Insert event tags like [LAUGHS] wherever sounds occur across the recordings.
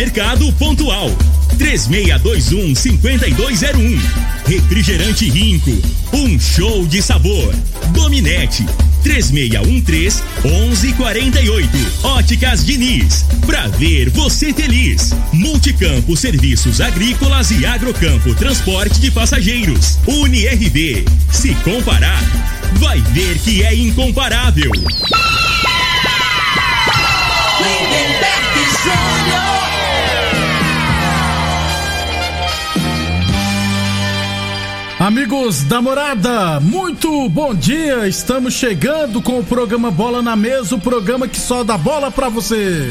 Supermercado Pontual, 3621 5201. Refrigerante Rinco, um show de sabor. Dominete, 3613 1148. Óticas Diniz, pra ver você feliz. Multicampo Serviços Agrícolas e Agrocampo Transporte de Passageiros. UniRV, se comparar, vai ver que é incomparável. Amigos da morada, muito bom dia. Estamos chegando com o programa Bola na Mesa o programa que só dá bola pra você.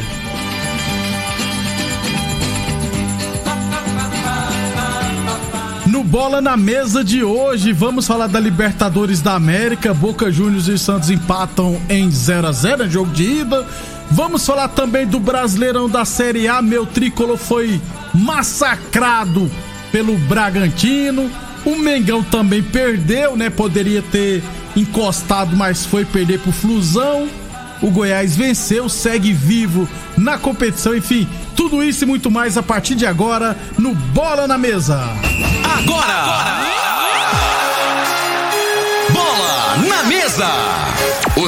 No Bola na Mesa de hoje, vamos falar da Libertadores da América. Boca Juniors e Santos empatam em 0 a 0 é jogo de ida. Vamos falar também do Brasileirão da Série A. Meu tricolor foi massacrado pelo Bragantino. O Mengão também perdeu, né? Poderia ter encostado, mas foi perder pro Flusão. O Goiás venceu, segue vivo na competição. Enfim, tudo isso e muito mais a partir de agora no Bola na Mesa. Agora! Bola na mesa!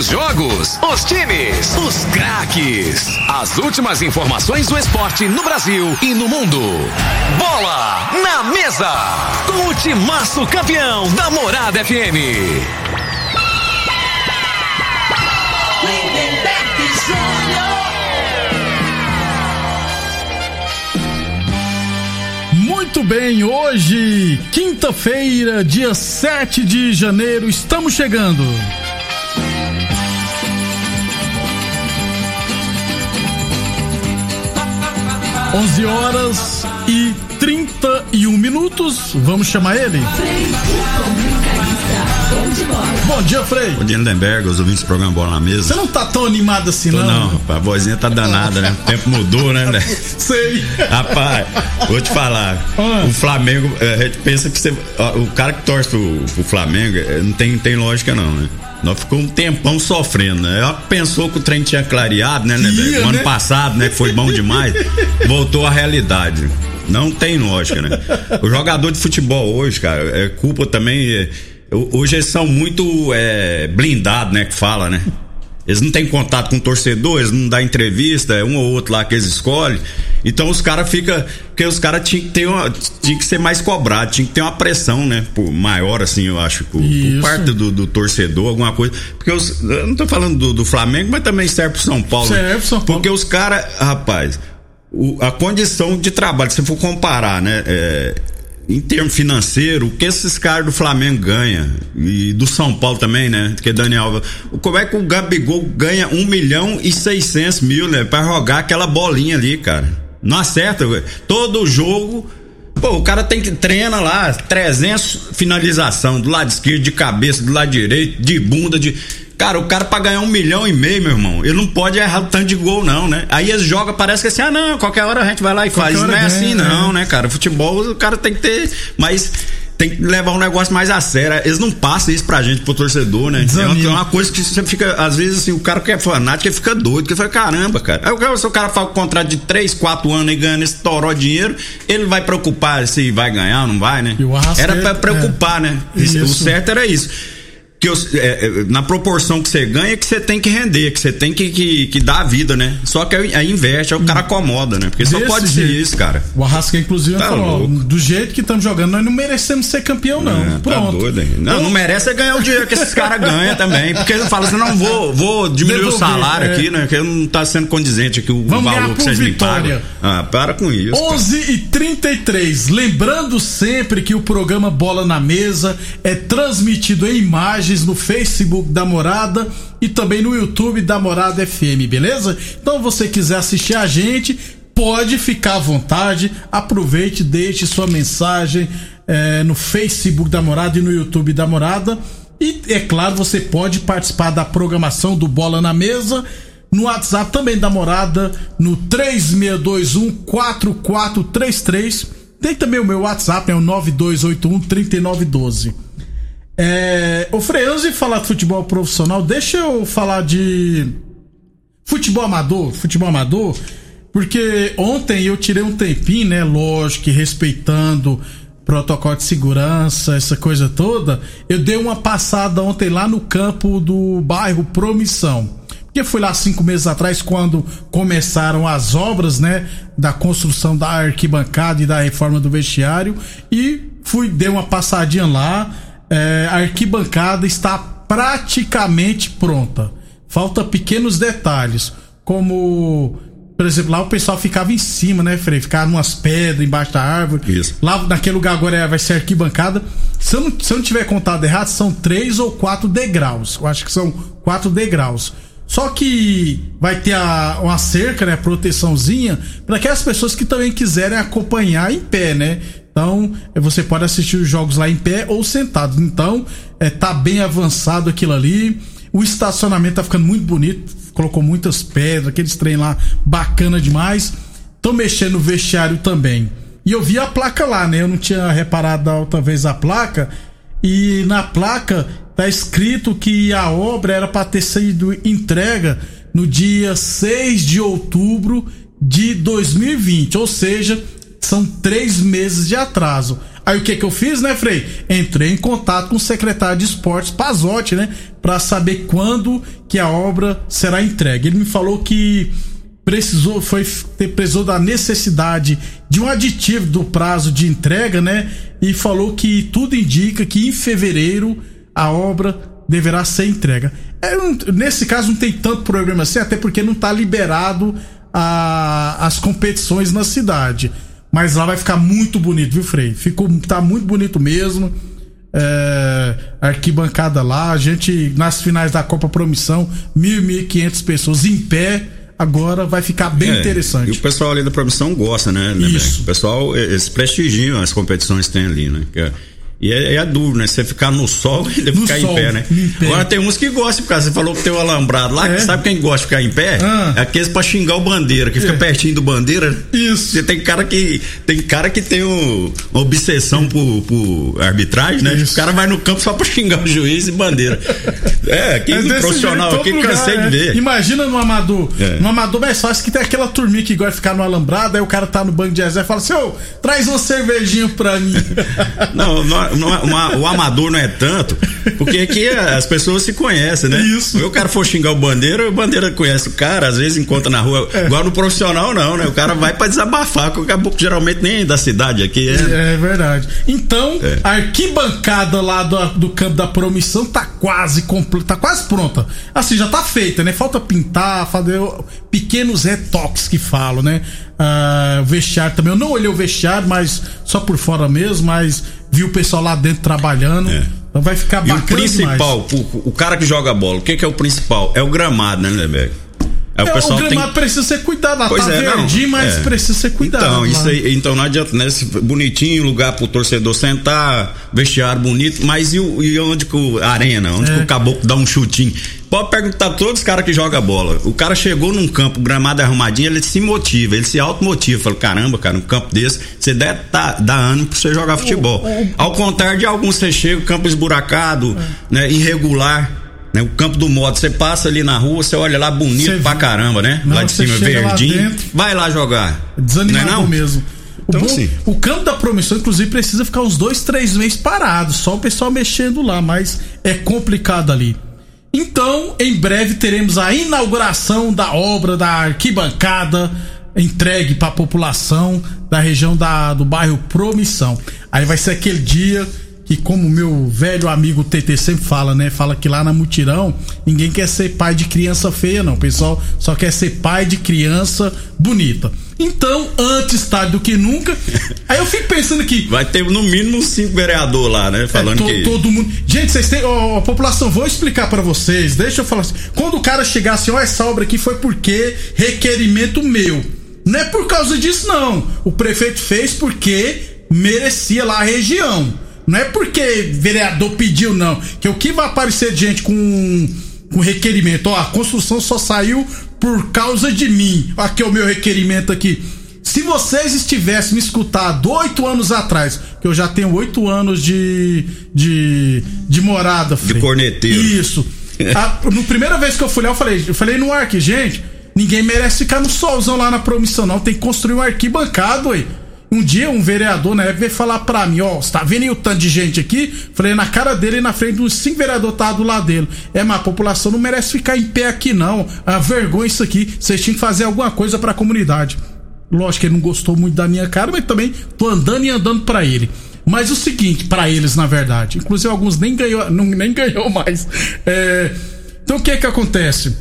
Os jogos, os times, os craques. As últimas informações do esporte no Brasil e no mundo. Bola na mesa! Com o timaço campeão da Morada FM. Muito bem, hoje, quinta-feira, dia 7 de janeiro, estamos chegando. Onze horas e 31 minutos. Vamos chamar ele? Bom dia, Frei. Bom dia, Lindenberg, os ouvintes do programa Bola na Você Mesa. não tá tão animado assim, Tô não? não, rapaz, a vozinha tá danada, né? O tempo mudou, né, né? [LAUGHS] Sei. Rapaz, vou te falar. Ah. O Flamengo, eh, a gente pensa que você. O cara que torce pro, pro Flamengo eh, não tem, tem lógica, não, né? Nós ficamos um tempão sofrendo, né? Ela pensou que o trem tinha clareado, né, O ano né? passado, né? Que foi bom demais. Voltou à realidade. Não tem lógica, né? O jogador de futebol hoje, cara, é culpa também. é, hoje eles são muito é, blindados, né? Que fala, né? Eles não têm contato com o torcedor, eles não dão entrevista, é um ou outro lá que eles escolhem. Então os caras ficam. Porque os caras tinham que ter uma, tinha que ser mais cobrados, tinha que ter uma pressão, né? Por maior, assim, eu acho, por, por parte do, do torcedor, alguma coisa. Porque os, eu não tô falando do, do Flamengo, mas também serve pro São Paulo. Serve pro São Paulo. Porque os caras, rapaz, o- a condição de trabalho, se for comparar, né? é, em termos financeiro, o que esses caras do Flamengo ganham e do São Paulo também, né? Que Daniel Alves. Como é que o Gabigol ganha 1 milhão e 600 mil, né? Pra jogar aquela bolinha ali, cara. Não acerta, velho. Todo jogo. Pô, o cara tem que treina lá 300 finalização do lado esquerdo, de cabeça, do lado direito, de bunda, de. Cara, o cara pra ganhar um milhão e meio, meu irmão, ele não pode errar tanto de gol, não, né? Aí eles jogam, parece que assim, ah, não, qualquer hora a gente vai lá e faz. hora Não é ganha, assim, não, né? né, cara? Futebol, o cara tem que ter. Mas tem que levar um negócio mais a sério. Eles não passam isso pra gente, pro torcedor, né? É uma, Desanima. é uma coisa que você fica, às vezes, assim, o cara que é fanático, ele fica doido, que fala, caramba, cara. Aí o se o cara faz um contrato de 3, 4 anos e ganha esse toró dinheiro, ele vai preocupar se vai ganhar ou não vai, né? Era pra preocupar, né? Isso, O certo era isso. Que os- é, é, na proporção que você ganha, que você tem que render, que você tem que, que, que dar a vida, né? Só que aí, aí investe, aí o cara acomoda, né? Porque só Desse pode ser jeito. isso, cara. O Arrasca, inclusive, Tá falou: do jeito que estamos jogando, nós não merecemos ser campeão, não. É, tá Pronto. doido, hein? Não, não merece é ganhar o dinheiro que esses caras ganham também. Porque ele fala assim: não, vou, vou diminuir o Devolver, salário é. aqui, né? Que não tá sendo condizente aqui o Vamos valor que vocês me vitória. pagam. Ah, para com isso. cara. 11 e 33 Lembrando sempre que o programa Bola na Mesa é transmitido em imagens no Facebook da Morada e também no YouTube da Morada FM, beleza? Então, você quiser assistir a gente, pode ficar à vontade. Aproveite, deixe sua mensagem eh, no Facebook da Morada e no YouTube da Morada. E é claro, você pode participar da programação do Bola na Mesa no WhatsApp também da Morada, no 3621 4433. Tem também o meu WhatsApp, é o 9281 3912. É, antes de falar de futebol profissional, deixa eu falar de futebol amador, futebol amador, porque ontem eu tirei um tempinho, né? Lógico respeitando protocolo de segurança, essa coisa toda. Eu dei uma passada ontem lá no campo do bairro Promissão. Porque fui lá cinco meses atrás, quando começaram as obras, né? Da construção da arquibancada e da reforma do vestiário. E fui, dei uma passadinha lá. É, a arquibancada está praticamente pronta. Falta pequenos detalhes, como por exemplo, lá o pessoal ficava em cima, né, Frei? Ficava umas pedras embaixo da árvore. Isso. Lá naquele lugar agora é, vai ser arquibancada. Se eu, não, se eu não tiver contado errado, são três ou quatro degraus. Eu acho que são quatro degraus. Só que vai ter a, uma cerca, né? Proteçãozinha, para aquelas pessoas que também quiserem acompanhar em pé, né? Então, é, você pode assistir os jogos lá em pé ou sentado. Então, é, tá bem avançado aquilo ali. O estacionamento tá ficando muito bonito colocou muitas pedras, aqueles trem lá bacana demais. Estão mexendo no vestiário também. E eu vi a placa lá, né? Eu não tinha reparado da outra vez a placa. E na placa tá escrito que a obra era para ter sido entrega no dia 6 de outubro de 2020. Ou seja, são três meses de atraso. Aí o que que eu fiz, né, Frei? Entrei em contato com o secretário de esportes, Pazotti, né? Para saber quando que a obra será entregue. Ele me falou que precisou, foi, precisou da necessidade de um aditivo do prazo de entrega, né? E falou que tudo indica que em fevereiro a obra deverá ser entrega. É, nesse caso não tem tanto problema assim, até porque não está liberado a, as competições na cidade. Mas lá vai ficar muito bonito, viu, Frei? Ficou, tá muito bonito mesmo. É, arquibancada lá, a gente nas finais da Copa Promissão, mil, mil quinhentas pessoas em pé. Agora vai ficar bem é, interessante. E o pessoal ali da Promissão gosta, né? Isso. O pessoal, eles prestigiam as competições que tem ali, né? Que é, e é, é dúvida, né? Você ficar no sol [LAUGHS] e ficar sol, em pé, né? Em pé. Agora tem uns que gostam, porque você falou que tem o um alambrado lá, é. que sabe quem gosta de ficar em pé? Ah. É aqueles pra xingar o bandeira, que fica é. pertinho do bandeira. Isso. Você tem cara que tem cara que tem um, uma obsessão por, por arbitragem, né? Isso. O cara vai no campo só pra xingar o juiz e bandeira. é, aqui no profissional aqui lugar, cansei de é. ver. Imagina no amador. É. No amador mais fácil que tem aquela turminha que gosta de ficar no alambrado, aí o cara tá no banco de exército e fala assim, ô, traz uma cervejinha pra mim. não, não, não uma, o amador não é tanto, porque aqui as pessoas se conhecem, né? Isso. Se o cara for xingar o bandeira, o bandeira conhece o cara, às vezes encontra na rua. É. Igual no profissional, não, né? O cara vai pra desabafar, com o caboclo geralmente nem é da cidade aqui. É, é verdade. Então, é. a arquibancada lá do, do campo da promissão tá quase completa, tá quase pronta. Assim, já tá feita, né? Falta pintar, fazer pequenos retoques que falo, né? Uh, o vestiário também. Eu não olhei o vestiário, mas só por fora mesmo, mas vi o pessoal lá dentro trabalhando. É. Então vai ficar bacana. E o principal, o, o, cara que joga bola, o que, que é o principal? É o gramado, né, Lindeberg? É, o, é, o gramado tem... precisa ser cuidado, pois tá é, verdinho, mas é. precisa ser cuidado. Então, isso aí, então não adianta, né? Bonitinho, lugar pro torcedor sentar, vestiário bonito, mas e, o, e onde que o arena, onde é. que o caboclo dá um chutinho? Pode perguntar a todos os caras que jogam bola. O cara chegou num campo, gramado arrumadinho, ele se motiva, ele se automotiva. Fala, caramba, cara, um campo desse, você deve tá, dar ânimo pra você jogar futebol. Ao contrário de alguns, você chega, campo esburacado, é. né, irregular né? O campo do modo, você passa ali na rua, você olha lá bonito cê pra caramba, né? Não, lá de cima verdinho. Lá vai lá jogar. Desanimado não é não? mesmo. O, então, bom, assim. o campo da promissão, inclusive, precisa ficar uns dois, três meses parado, só o pessoal mexendo lá, mas é complicado ali. Então, em breve teremos a inauguração da obra da arquibancada entregue para a população da região da, do bairro Promissão. Aí vai ser aquele dia que como meu velho amigo TT sempre fala, né? Fala que lá na mutirão ninguém quer ser pai de criança feia, não. O pessoal só quer ser pai de criança bonita. Então, antes tarde do que nunca. Aí eu fico pensando aqui. Vai ter no mínimo cinco vereadores lá, né? Falando é, to, que. Todo mundo. Gente, vocês têm. Ó, oh, população, vou explicar para vocês. Deixa eu falar assim. Quando o cara chegar assim, ó, essa obra aqui foi porque requerimento meu. Não é por causa disso, não. O prefeito fez porque merecia lá a região. Não é porque vereador pediu, não. Que o que vai aparecer de gente com, com requerimento? Ó, a construção só saiu por causa de mim. Aqui é o meu requerimento aqui. Se vocês estivessem me escutado oito anos atrás, que eu já tenho oito anos de, de, de morada. De corneteiro. Isso. a, no primeira vez que eu fui lá, eu falei, eu falei no ar aqui, gente, ninguém merece ficar no solzão lá na promissão, não. Tem que construir um arquibancado, ué. Um dia um vereador na época veio falar pra mim, ó, você tá vendo aí o tanto de gente aqui? Falei na cara dele e na frente dos cinco vereadores tá do lado dele. É, mas a população não merece ficar em pé aqui não. A vergonha isso aqui. Vocês tinham que fazer alguma coisa pra comunidade. Lógico que ele não gostou muito da minha cara, mas também tô andando e andando pra ele. Mas o seguinte, pra eles na verdade, inclusive alguns nem ganhou, não, nem [LAUGHS] ganhou mais. É, então o que que acontece?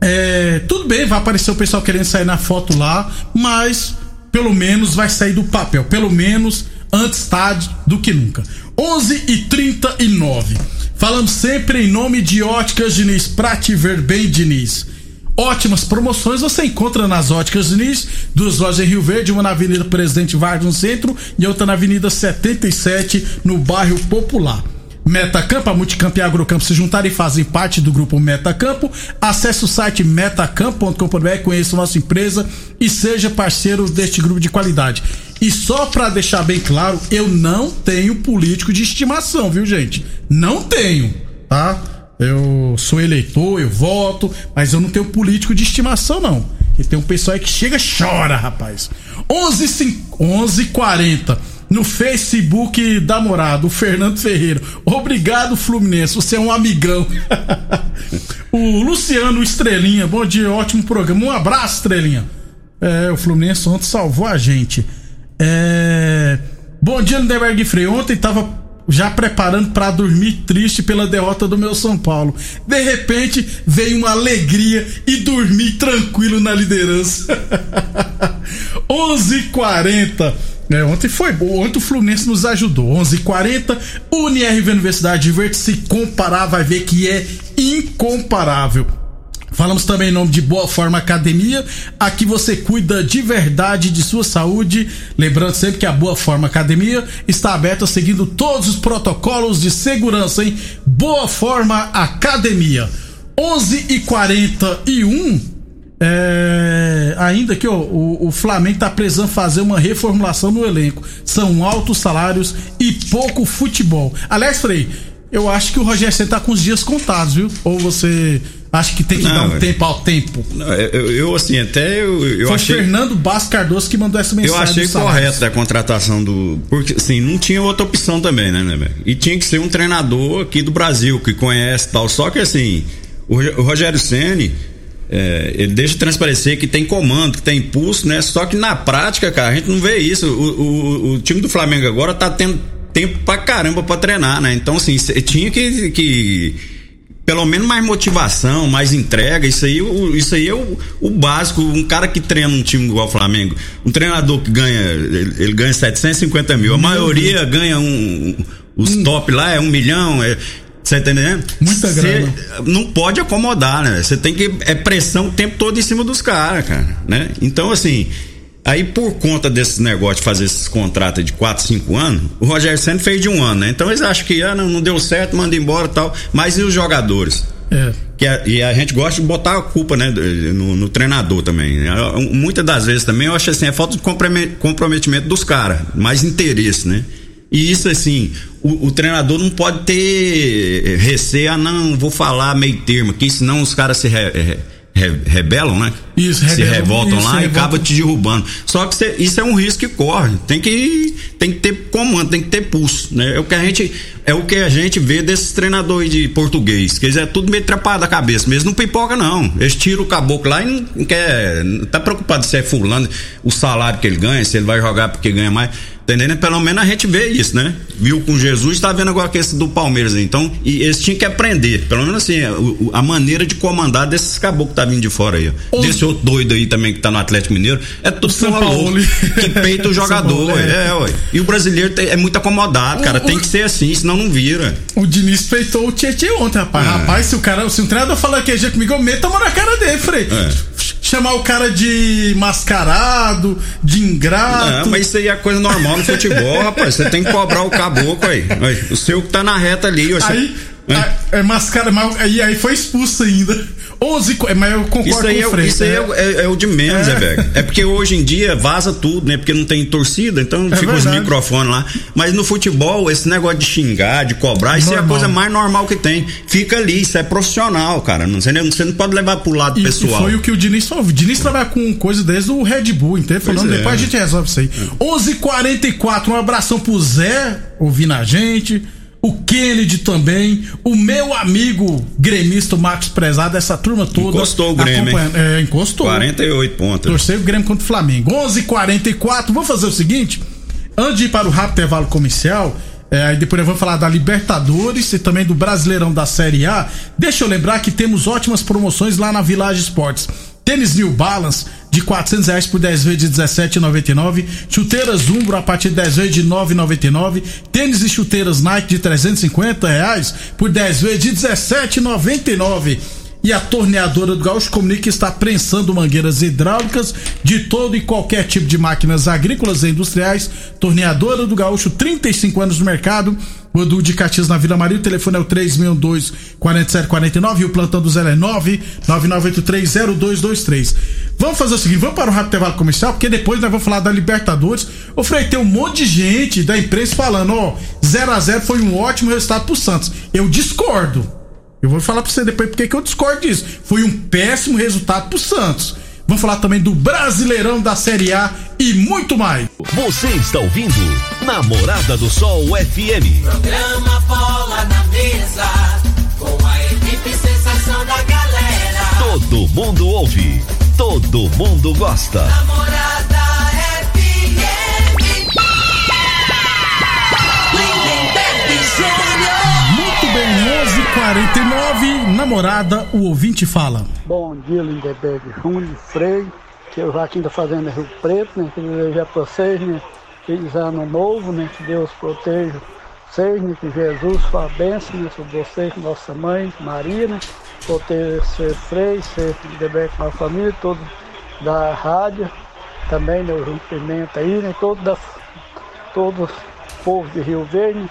É, tudo bem, vai aparecer o pessoal querendo sair na foto lá, mas pelo menos vai sair do papel, pelo menos antes tarde do que nunca. 11 e 39. Falamos sempre em nome de Óticas Diniz, pra te ver bem, Diniz. Ótimas promoções você encontra nas Óticas Diniz, duas lojas em Rio Verde, uma na Avenida Presidente Vargas no centro e outra na Avenida 77 no bairro Popular. Metacampo, a Multicampo e a Agrocampo se juntaram e fazem parte do grupo Metacampo. Acesse o site metacampo.com.br, conheça a nossa empresa e seja parceiro deste grupo de qualidade. E só para deixar bem claro, eu não tenho político de estimação, viu, gente? Não tenho, tá? Eu sou eleitor, eu voto, mas eu não tenho político de estimação, não. E tem um pessoal aí que chega e chora, rapaz. 11 11 40 no Facebook da morada, o Fernando Ferreira. Obrigado, Fluminense, você é um amigão. [LAUGHS] o Luciano Estrelinha, bom dia, ótimo programa. Um abraço, Estrelinha. É, o Fluminense ontem salvou a gente. É... Bom dia, Lindenberg Frei. Ontem tava já preparando para dormir triste pela derrota do meu São Paulo. De repente veio uma alegria e dormi tranquilo na liderança. [LAUGHS] 11:40 é, ontem foi bom. Ontem o Fluminense nos ajudou. 11:40 UniRV Universidade de Verde. Se comparar, vai ver que é incomparável. Falamos também em nome de Boa Forma Academia. Aqui você cuida de verdade de sua saúde. Lembrando sempre que a Boa Forma Academia está aberta seguindo todos os protocolos de segurança, hein? Boa Forma Academia. 11 e 41 é, ainda que ó, o, o Flamengo tá precisando fazer uma reformulação no elenco. São altos salários e pouco futebol. Aliás, Frei, eu acho que o Rogério Senna tá com os dias contados, viu? Ou você acha que tem que não, dar um tempo ao tempo? Não, eu, eu, assim, até eu, eu Foi achei. Fernando Bastos Cardoso que mandou essa mensagem. Eu achei correto a contratação do. Porque, assim, não tinha outra opção também, né, né? E tinha que ser um treinador aqui do Brasil, que conhece tal. Só que, assim, o, o Rogério Ceni é, ele deixa transparecer que tem comando, que tem impulso, né? Só que na prática, cara, a gente não vê isso. O, o, o time do Flamengo agora tá tendo tempo pra caramba pra treinar, né? Então, assim, tinha que, que pelo menos mais motivação, mais entrega, isso aí, isso aí é o, o, básico. Um cara que treina um time igual o Flamengo, um treinador que ganha, ele, ele ganha 750 mil, a maioria ganha um, os hum. top lá é um milhão, é, você tá entendendo? Muita grana. Não pode acomodar, né? Você tem que. É pressão o tempo todo em cima dos caras, cara. Né? Então, assim. Aí, por conta desse negócio de fazer esses contratos de 4, 5 anos, o Rogério Santos fez de um ano, né? Então eles acham que ah, não, não deu certo, manda embora e tal. Mas e os jogadores? É. Que a, e a gente gosta de botar a culpa, né, no, no, treinador também. Muitas das vezes também eu acho assim, é falta de comprometimento dos caras, mais interesse, né? E isso, assim, o, o, treinador não pode ter receio, ah, não, vou falar meio termo aqui, senão os caras se re, re, re, rebelam, né? Isso, se revoltam isso, lá e acaba te derrubando. Só que cê, isso é um risco que corre. Tem que, tem que ter comando, tem que ter pulso, né? É o que a gente, é o que a gente vê desses treinadores de português, que eles é tudo meio trapado da cabeça, mesmo não pipoca não. Eles tiram o caboclo lá e não quer, não tá preocupado se é fulano, o salário que ele ganha, se ele vai jogar porque ganha mais Entendendo? Pelo menos a gente vê isso, né? Viu com Jesus, tá vendo agora que esse do Palmeiras aí. Então, e eles tinham que aprender. Pelo menos assim, a, a maneira de comandar desses caboclos que tá vindo de fora aí, ó. Desse outro doido aí também que tá no Atlético Mineiro. É tudo São Paulo. que peita o [LAUGHS] jogador, é. é, ué. E o brasileiro é muito acomodado, cara. O, tem que ser assim, senão não vira. O Diniz peitou o Tietchan ontem, rapaz. É. Rapaz, se o cara, se um treinador falar que é comigo, eu meto a mão na cara dele, Frei. É chamar o cara de mascarado, de ingrato. Não, mas isso aí é coisa normal no futebol, rapaz. Você tem que cobrar o caboclo aí. O seu que tá na reta ali. Aí, É, é mascara, mas e aí foi expulso ainda. 11, mas eu concordo Isso aí, com o é, Frei. isso aí é, é- é o de menos, É. é. velho. É porque hoje em dia vaza tudo, né? Porque não tem torcida, então É fica os verdade. microfones lá. Mas no futebol, esse negócio de xingar, de cobrar, isso é a Normal. coisa mais normal que tem. Fica ali, isso é profissional, cara. Não, você, não- você não pode levar pro lado E, e pessoal. foi o que o Diniz falou. O Diniz trabalha com coisa desde o Red Bull, entendeu? Falando, é. depois a gente resolve isso aí. 11:44 um abração pro Zé, ouvindo a gente. O Kennedy também. O meu amigo gremista Marcos Prezado, essa turma toda. Encostou o Grêmio, hein? É, encostou. 48 pontos. Torcei o Grêmio contra o Flamengo. 11:44. Vamos fazer o seguinte: antes de ir para o rápido intervalo comercial, é, depois nós vamos falar da Libertadores e também do Brasileirão da Série A. Deixa eu lembrar que temos ótimas promoções lá na Village Esportes. Tênis New Balance de 400 reais por 10 vezes de 17,99. Chuteiras Umbro a partir de 10 vezes de 9,99. Tênis e chuteiras Nike de 350 reais por 10 vezes de 17,99. E a torneadora do Gaúcho comunica que está prensando mangueiras hidráulicas de todo e qualquer tipo de máquinas agrícolas e industriais. Torneadora do Gaúcho, 35 anos no mercado. O Edu de Caxias na Vila Maria, o telefone é o 3612-4749 e o plantão do Zé é 999830223. Vamos fazer o seguinte, vamos para o rápido intervalo comercial, porque depois nós vamos falar da Libertadores. Ô Frei, tem um monte de gente da imprensa falando, ó, 0 a 0 foi um ótimo resultado pro Santos. Eu discordo. Eu vou falar pra você depois porque que eu discordo disso. Foi um péssimo resultado pro Santos. Vamos falar também do Brasileirão da Série A e muito mais. Você está ouvindo Namorada do Sol FM. Programa Bola na Mesa, com a equipe sensação da galera. Todo mundo ouve, todo mundo gosta. Namorada 49, namorada, o ouvinte fala. Bom dia, Lindeberg. Rony Freire, que eu aqui da Fazenda é Rio Preto, né? Que desejar pra vocês, né? Feliz ano novo, né? Que Deus proteja vocês, né? Que Jesus faça bênção né? sobre vocês, nossa mãe, Maria, né? Proteja ser Freire, ser Lindeberg com a família, todos da rádio, também, né? O Pimenta aí, né? Todo da, todo o povo de Rio Verde, né?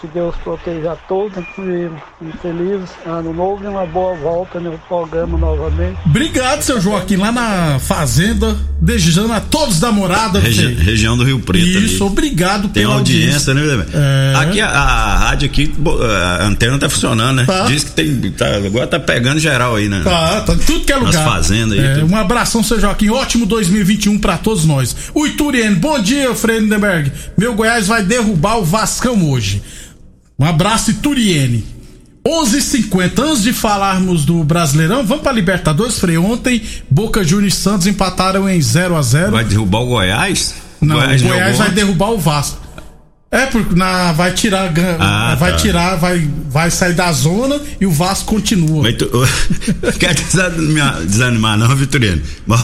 Que Deus proteja a todos e um feliz ano novo e uma boa volta no programa novamente. Obrigado, seu Joaquim, lá na fazenda, desejando a todos da morada. Regi- região do Rio Preto. Isso, ali. obrigado Tem pela audiência, né? É. Aqui a, a rádio aqui, a antena tá funcionando, né? Tá. Diz que tem. Tá, agora tá pegando geral aí, né? Tá, tá tudo que é Nas lugar. fazendas aí, É, tudo. um abração, seu Joaquim. Ótimo 2021 pra todos nós. O Ituriano, bom dia, Frei Lindenberg. Meu Goiás vai derrubar o Vascão hoje. Um abraço, Ituriene. 11:50 antes de falarmos do Brasileirão, vamos pra Libertadores, Frei. Ontem, Boca Juniors e Santos empataram em 0 a 0 Vai derrubar o Goiás? Não, o Goiás vai derrubar o Vasco. É, porque na, vai tirar, Ah, vai tá. tirar, vai, vai sair da zona e o Vasco continua. Mas tu, [LAUGHS] quer desanimar, desanimar não, Vitorino. Mas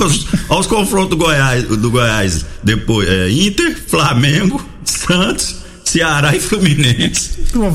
os confrontos do Goiás, do Goiás depois. É, Inter, Flamengo, Santos, Ceará e Fluminense.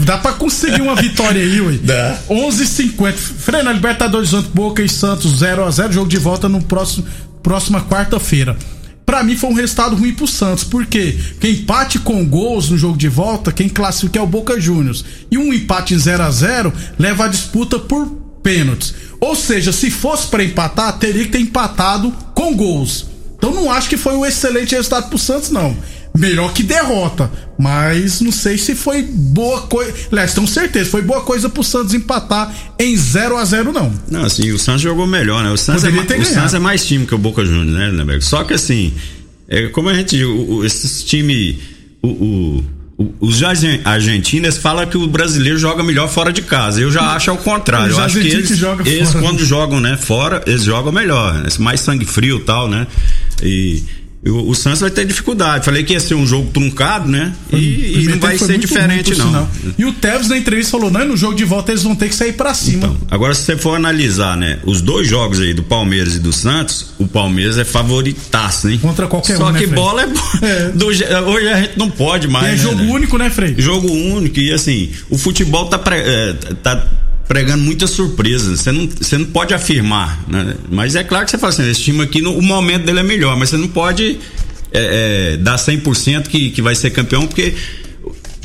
Dá pra conseguir uma vitória aí, ué. Dá. 11:50 Frei, na Libertadores ontem, Boca e Santos 0 a 0 jogo de volta no próximo próxima quarta-feira. Pra mim foi um resultado ruim pro Santos, porque quem empate com gols no jogo de volta, quem classifica é o Boca Juniors. E um empate em 0 a 0 leva a disputa por pênaltis. Ou seja, se fosse pra empatar, teria que ter empatado com gols. Então não acho que foi um excelente resultado pro Santos, não. Melhor que derrota. Mas não sei se foi boa coisa. Aliás, tenho certeza, foi boa coisa pro Santos empatar em 0 a 0 não. Não, assim, o Santos jogou melhor, né? O Santos, é, o. Santos é mais time que o Boca Juniors, né, Lindeberg? Só que assim, é, como a gente. O, o- esses times. O, o- os argen- argentinos falam que o brasileiro joga melhor fora de casa. Eu já acho ao contrário. Os Eu acho que eles, jogam eles fora. quando jogam, né, fora, eles jogam melhor. né? Mais sangue frio e tal, né? E. O, o Santos vai ter dificuldade. Falei que ia ser um jogo truncado, né? E, e não vai ser diferente, ruim, não. E o Tevez na entrevista falou: não, e no jogo de volta eles vão ter que sair pra cima. Então, agora se você for analisar, né, os dois jogos aí do Palmeiras e do Santos, o Palmeiras é favoritaço, hein? Contra qualquer Só um, né, que Fred? bola é, É. [LAUGHS] do je- hoje a gente não pode mais. é né, jogo né? único, né, Frei? Jogo único e assim, o futebol tá, pre- é, tá pregando muitas surpresas. Você não, você não pode afirmar, né? Mas é claro que você fala assim, esse time aqui, no, o momento dele é melhor, mas você não pode é, é, dar 100% que, que vai ser campeão, porque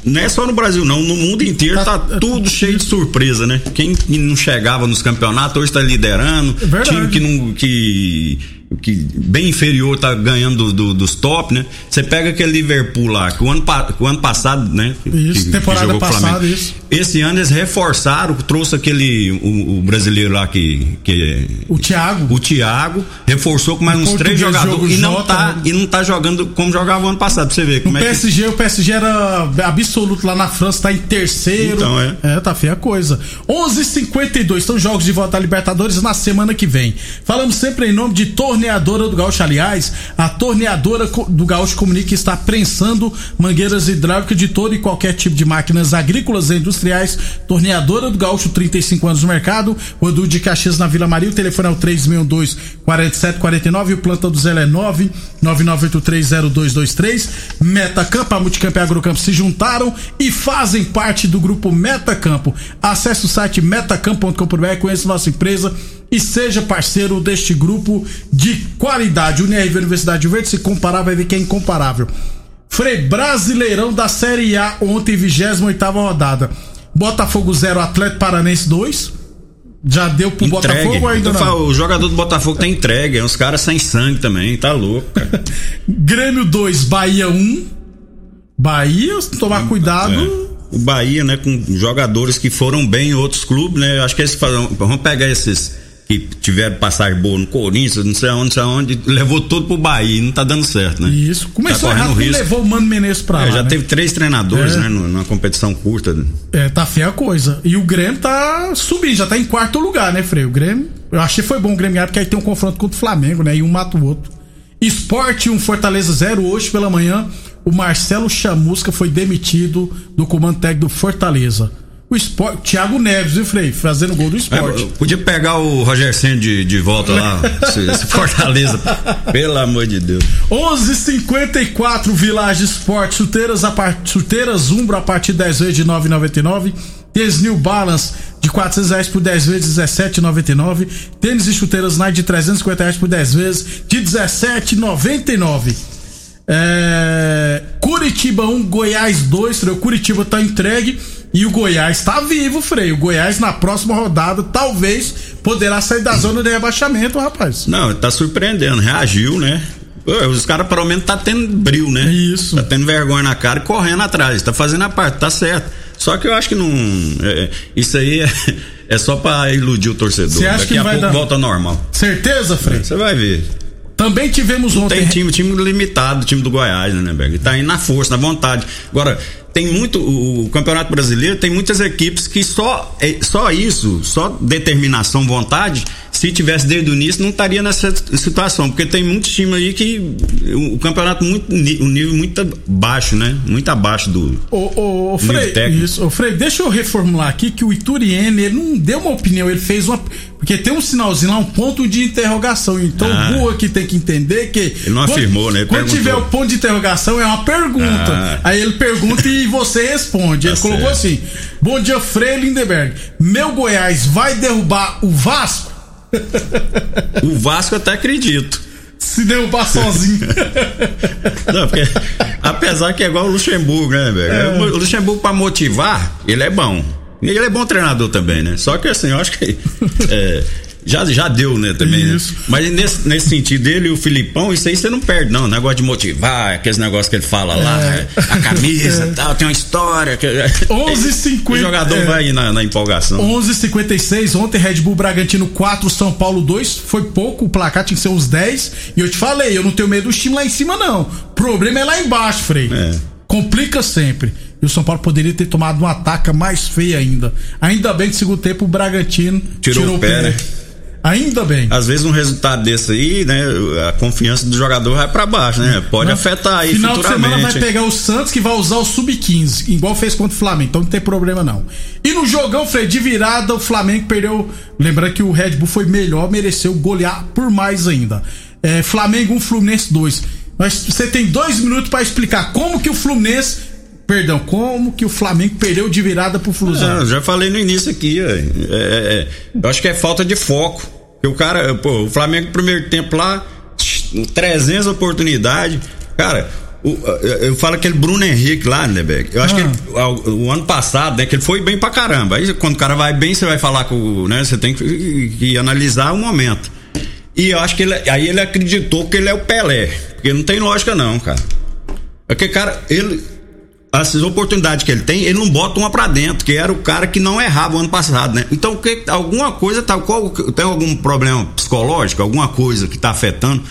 não é só no Brasil, não. No mundo inteiro tá, tá tudo cheio de surpresa, né? Quem não chegava nos campeonatos hoje tá liderando. É verdade. Time que não. Que, que bem inferior tá ganhando do, do, dos top, né? Você pega aquele Liverpool lá, que o ano, o ano passado, né? Isso, que- temporada que o passada, isso. Esse ano eles reforçaram, trouxe aquele. O, o brasileiro lá que. que O Thiago. o Thiago reforçou com mais O uns três jogadores joga o e não, Jota, tá, né? e não tá jogando como jogava o ano passado, pra você ver como é que. PSG, o PSG era absoluto lá na França, tá em terceiro. Então, é. tá feia a coisa. 11:52 são jogos de volta à Libertadores na semana que vem. Falamos sempre em nome de Torneadora do Gaúcho. Aliás, a Torneadora do Gaúcho comunica que está prensando mangueiras hidráulicas de todo e qualquer tipo de máquinas agrícolas e industriais. Torneadora do Gaúcho, 35 anos no mercado. O Edu de Caxias na Vila Maria. O telefone é o 362 4749 e o plantão do Zé é 9 99830223. Metacampo, a Multicampo e a Agrocampo se juntaram e fazem parte do grupo Metacampo. Acesse o site metacampo.com.br, conheça nossa empresa e seja parceiro deste grupo de qualidade. UNIRV Universidade de Verde, se comparar, vai ver que é incomparável. Frei Brasileirão da Série A, ontem, 28 rodada. Botafogo 0, Atlético Paranense 2. Já deu pro Entregue. Botafogo ou ainda não? falo, o jogador do Botafogo tá entregue, é uns caras sem sangue também, tá louco, cara. [LAUGHS] Grêmio 2, Bahia 1. Bahia, se tomar cuidado. É. O Bahia, né, com jogadores que foram bem em outros clubes, né? Acho que eles falam, vamos pegar esses que tiveram passagem boa no Corinthians, não sei aonde, não sei aonde, levou tudo pro Bahia, e não tá dando certo, né? Isso. Começou tá errado risco. levou o Mano Menezes pra É, lá. já né? teve três treinadores, É. né, numa competição curta. É, tá feia a coisa. E o Grêmio tá subindo, já tá em quarto lugar, né, Freio? O Grêmio. Eu achei que foi bom o Grêmio ganhar, porque aí tem um confronto contra o Flamengo, né? E um mata o outro. Esporte 1, Fortaleza 0. Hoje pela manhã, o Marcelo Chamusca foi demitido do comando técnico do Fortaleza. O Esporte. Thiago Neves, viu, Frei? Fazendo gol do Esporte. É, podia pegar o Roger Senna de, de volta lá, [LAUGHS] esse, esse Fortaleza. Pelo amor de Deus. 11:54 Village Sport chuteiras a par... chuteiras Umbro a partir de 10 vezes de 9,99 tênis New Balance de 400 reais por 10 vezes de 17,99 tênis e chuteiras Nike de 350 reais por 10 vezes de 17,99 é... Curitiba 1 Goiás 2 Freio. Curitiba tá entregue e o Goiás tá vivo Freio o Goiás na próxima rodada talvez poderá sair da zona de rebaixamento rapaz Não, tá surpreendendo, reagiu, né? Os caras pelo menos tá tendo bril, né? Isso. Tá tendo vergonha na cara e correndo atrás. Tá fazendo a parte, tá certo. Só que eu acho que não. é, isso aí é, é só pra iludir o torcedor. Você acha Daqui que a vai pouco dar- volta normal. certeza Frei? Você vai ver. Também tivemos ontem. Tem time, time limitado, time do Goiás, né, Berg? Tá indo na força, na vontade. Agora, tem muito. O, Campeonato Brasileiro tem muitas equipes que só, é, só isso, só determinação, vontade, se tivesse desde o início, não estaria nessa situação. Porque tem muitos times aí que. O, o campeonato muito. O nível muito baixo, né? Muito abaixo do. Ô, ô, ô, Nível Frei, isso, ô, Frei, deixa eu reformular aqui que o Ituriene, ele não deu uma opinião, ele fez uma. Porque tem um sinalzinho lá, um ponto de interrogação. Então Ah. o burro aqui tem que entender que. Ele não afirmou, né? Ele Quando perguntou. tiver o ponto de interrogação, é uma pergunta. Ah. Aí ele pergunta e você responde. Ele Tá colocou certo. assim: Bom dia, Frei Lindenberg. Meu Goiás vai derrubar o Vasco? [LAUGHS] O Vasco eu até acredito. Se derrubar sozinho. [LAUGHS] Não, porque apesar que é igual o Luxemburgo, né, velho? O Luxemburgo pra motivar, ele é bom. E ele é bom treinador também, né? Só que assim, eu acho que é, já, já deu, né, também. né? Isso. Mas nesse, nesse sentido, ele e o Filipão, isso aí você não perde, não. Negócio de motivar, aqueles negócios que ele fala lá, É. a camisa e [LAUGHS] tal, tem uma história. Que... 11h50. [LAUGHS] O jogador é. vai na, na empolgação. 11:56 ontem Red Bull Bragantino 4 São Paulo 2 foi pouco o placar tinha que ser uns 10 e eu te falei eu não tenho medo dos times lá em cima não o problema é lá embaixo Frei É. complica sempre e o São Paulo poderia ter tomado uma ataca mais feia ainda ainda bem que no segundo tempo o Bragantino Tirou o pé, né? Ainda bem Às vezes um resultado desse aí, né, a confiança do jogador vai pra baixo, né? Pode afetar aí Final de futuramente. semana vai pegar o Santos que vai usar o Sub-15, igual fez contra o Flamengo, então não tem problema não. E no jogão, Fred, de virada, o Flamengo perdeu. Lembrando que o Red Bull foi melhor, mereceu golear por mais ainda. É, Flamengo 1, Fluminense 2. Mas você tem dois minutos pra explicar como que o Fluminense. Perdão, como que o Flamengo perdeu de virada pro Ah, Flusão? eu já falei no início aqui, é, é, é, eu acho que é falta de foco. O cara, pô, o Flamengo primeiro tempo lá, 300 oportunidades. Cara, o, eu falo aquele Bruno Henrique lá, né, Beck? Eu acho Ah. que ele, o, o ano passado, né, que ele foi bem pra caramba. Aí quando o cara vai bem, você vai falar com, o- né, você tem que, que analisar o momento. E eu acho que ele, aí ele acreditou que ele é o Pelé, porque não tem lógica não, cara. Porque, cara, ele essas oportunidades que ele tem, ele não bota uma pra dentro, que era o cara que não errava o ano passado, né? Então, que, alguma coisa tá qual, tem algum problema psicológico, alguma coisa que tá afetando?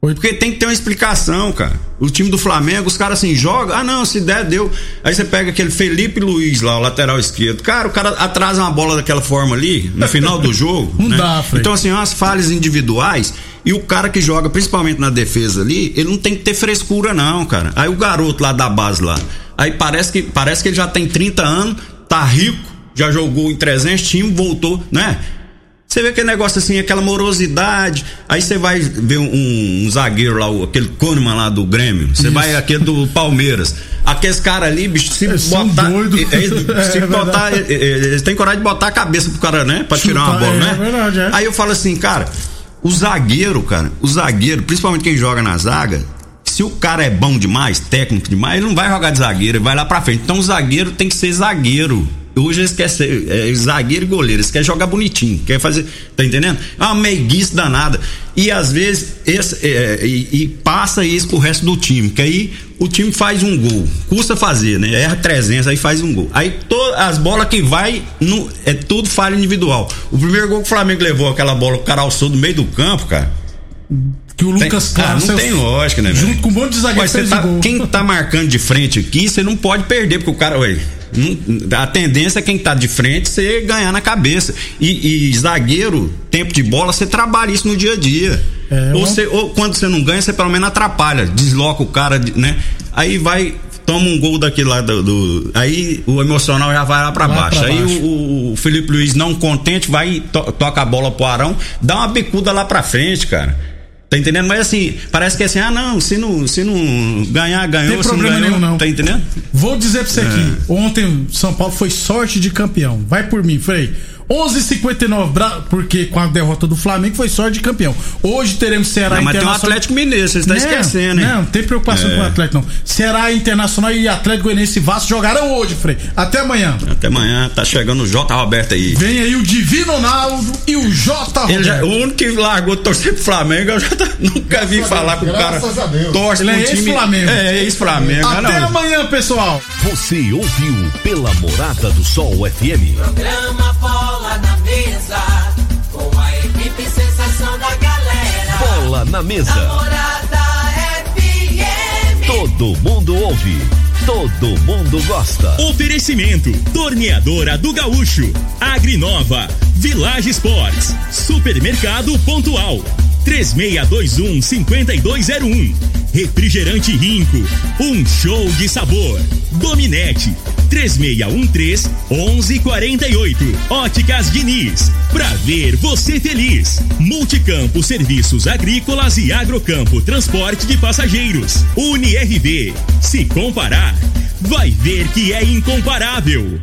Porque tem que ter uma explicação, cara. O time do Flamengo, os caras assim, jogam, ah não, se der, deu. Aí você pega aquele Felipe Luiz lá, o lateral esquerdo. Cara, o cara atrasa uma bola daquela forma ali, no final do [LAUGHS] jogo. Não né? dá, Frei. Então, assim, umas falhas individuais. E o cara que joga, principalmente na defesa ali, ele não tem que ter frescura, não, cara. Aí o garoto lá da base lá. Aí parece que, parece que ele já tem 30 anos, tá rico, já jogou em 300 times, voltou, né? Você vê aquele negócio assim, aquela morosidade. Aí você vai ver um, um zagueiro lá, aquele Kahneman lá do Grêmio. Você vai aquele do Palmeiras. Aqueles caras ali, bicho, se Eles são botar. doidos. eh, eh, se É botar. eh, Eles têm coragem de botar a cabeça pro cara, né? Pra tirar uma bola, é, né? é verdade, é. Aí eu falo assim, cara, o zagueiro, cara, o zagueiro, principalmente quem joga na zaga, se o cara é bom demais, técnico demais, ele não vai jogar de zagueiro, ele vai lá pra frente. Então o zagueiro tem que ser zagueiro. Hoje eles querem ser é, zagueiro e goleiro, eles querem jogar bonitinho, quer fazer, tá entendendo? É uma meiguice danada. E às vezes esse, é, e, e passa isso pro resto do time, que aí o time faz um gol, custa fazer, né? Erra 300, aí faz um gol. Aí to, as bolas que vai, no, é tudo falha individual. O primeiro gol que o Flamengo levou, aquela bola, o cara alçou do meio do campo, cara. Que o Tem, Lucas ah, Claro não saiu tem lógica, né, velho? Junto com um monte de zagueiro tá- quem tá marcando de frente aqui, você não pode perder, porque o cara, ué, não- a tendência é quem tá de frente você ganhar na cabeça. E, e zagueiro, tempo de bola, você trabalha isso no dia a dia. É, ou, você- ou quando você não ganha, você pelo menos atrapalha, desloca o cara, né? Aí vai. Toma um gol daquele lá do, do- Aí o emocional já vai lá pra Lá baixo. pra aí baixo. o, o Felipe Luiz, não contente, vai to- toca a bola pro Arão, dá uma bicuda lá pra frente, cara. Tá entendendo? Mas assim, parece que é assim, ah não, se não, se não ganhar, ganhou, Tem se não problema ganhou, nenhum, não. Tá entendendo? Vou dizer pra você aqui. É. Ontem São Paulo foi sorte de campeão. Vai por mim, Frei. 11:59 Bra- porque com a derrota do Flamengo foi sorte de campeão. Hoje teremos Ceará Não, mas tem um Internacional. Atlético Mineiro, você está Não, esquecendo, hein? Não, não tem preocupação É. com o Atlético, não. Ceará Internacional e Atlético Goianiense e Vasco jogarão hoje, Frei. Até amanhã. Até amanhã, tá chegando o J. Roberto aí. Vem aí o Divino Ronaldo e o J. Ele já, Roberto. o único que largou de torcer pro Flamengo, eu já tá- [LAUGHS] nunca vi falar que o cara graças a Deus. torce Ele pro é time. ex-Flamengo. É, ex-Flamengo. Até não. amanhã, pessoal. Você ouviu pela Morada do Sol FM. Programa Mesa, com a equipe sensação da galera. Bola na mesa. Namorada FM. Todo mundo ouve. Todo mundo gosta. Oferecimento: Torneadora do Gaúcho, Agrinova, Village Sports, Supermercado Pontual, 3621-5201, Refrigerante Rinco, um show de sabor, Dominete, 3613-1148, Óticas Diniz, pra ver você feliz, Multicampo Serviços Agrícolas e Agrocampo Transporte de Passageiros, UniRV, se comparar, vai ver que é incomparável.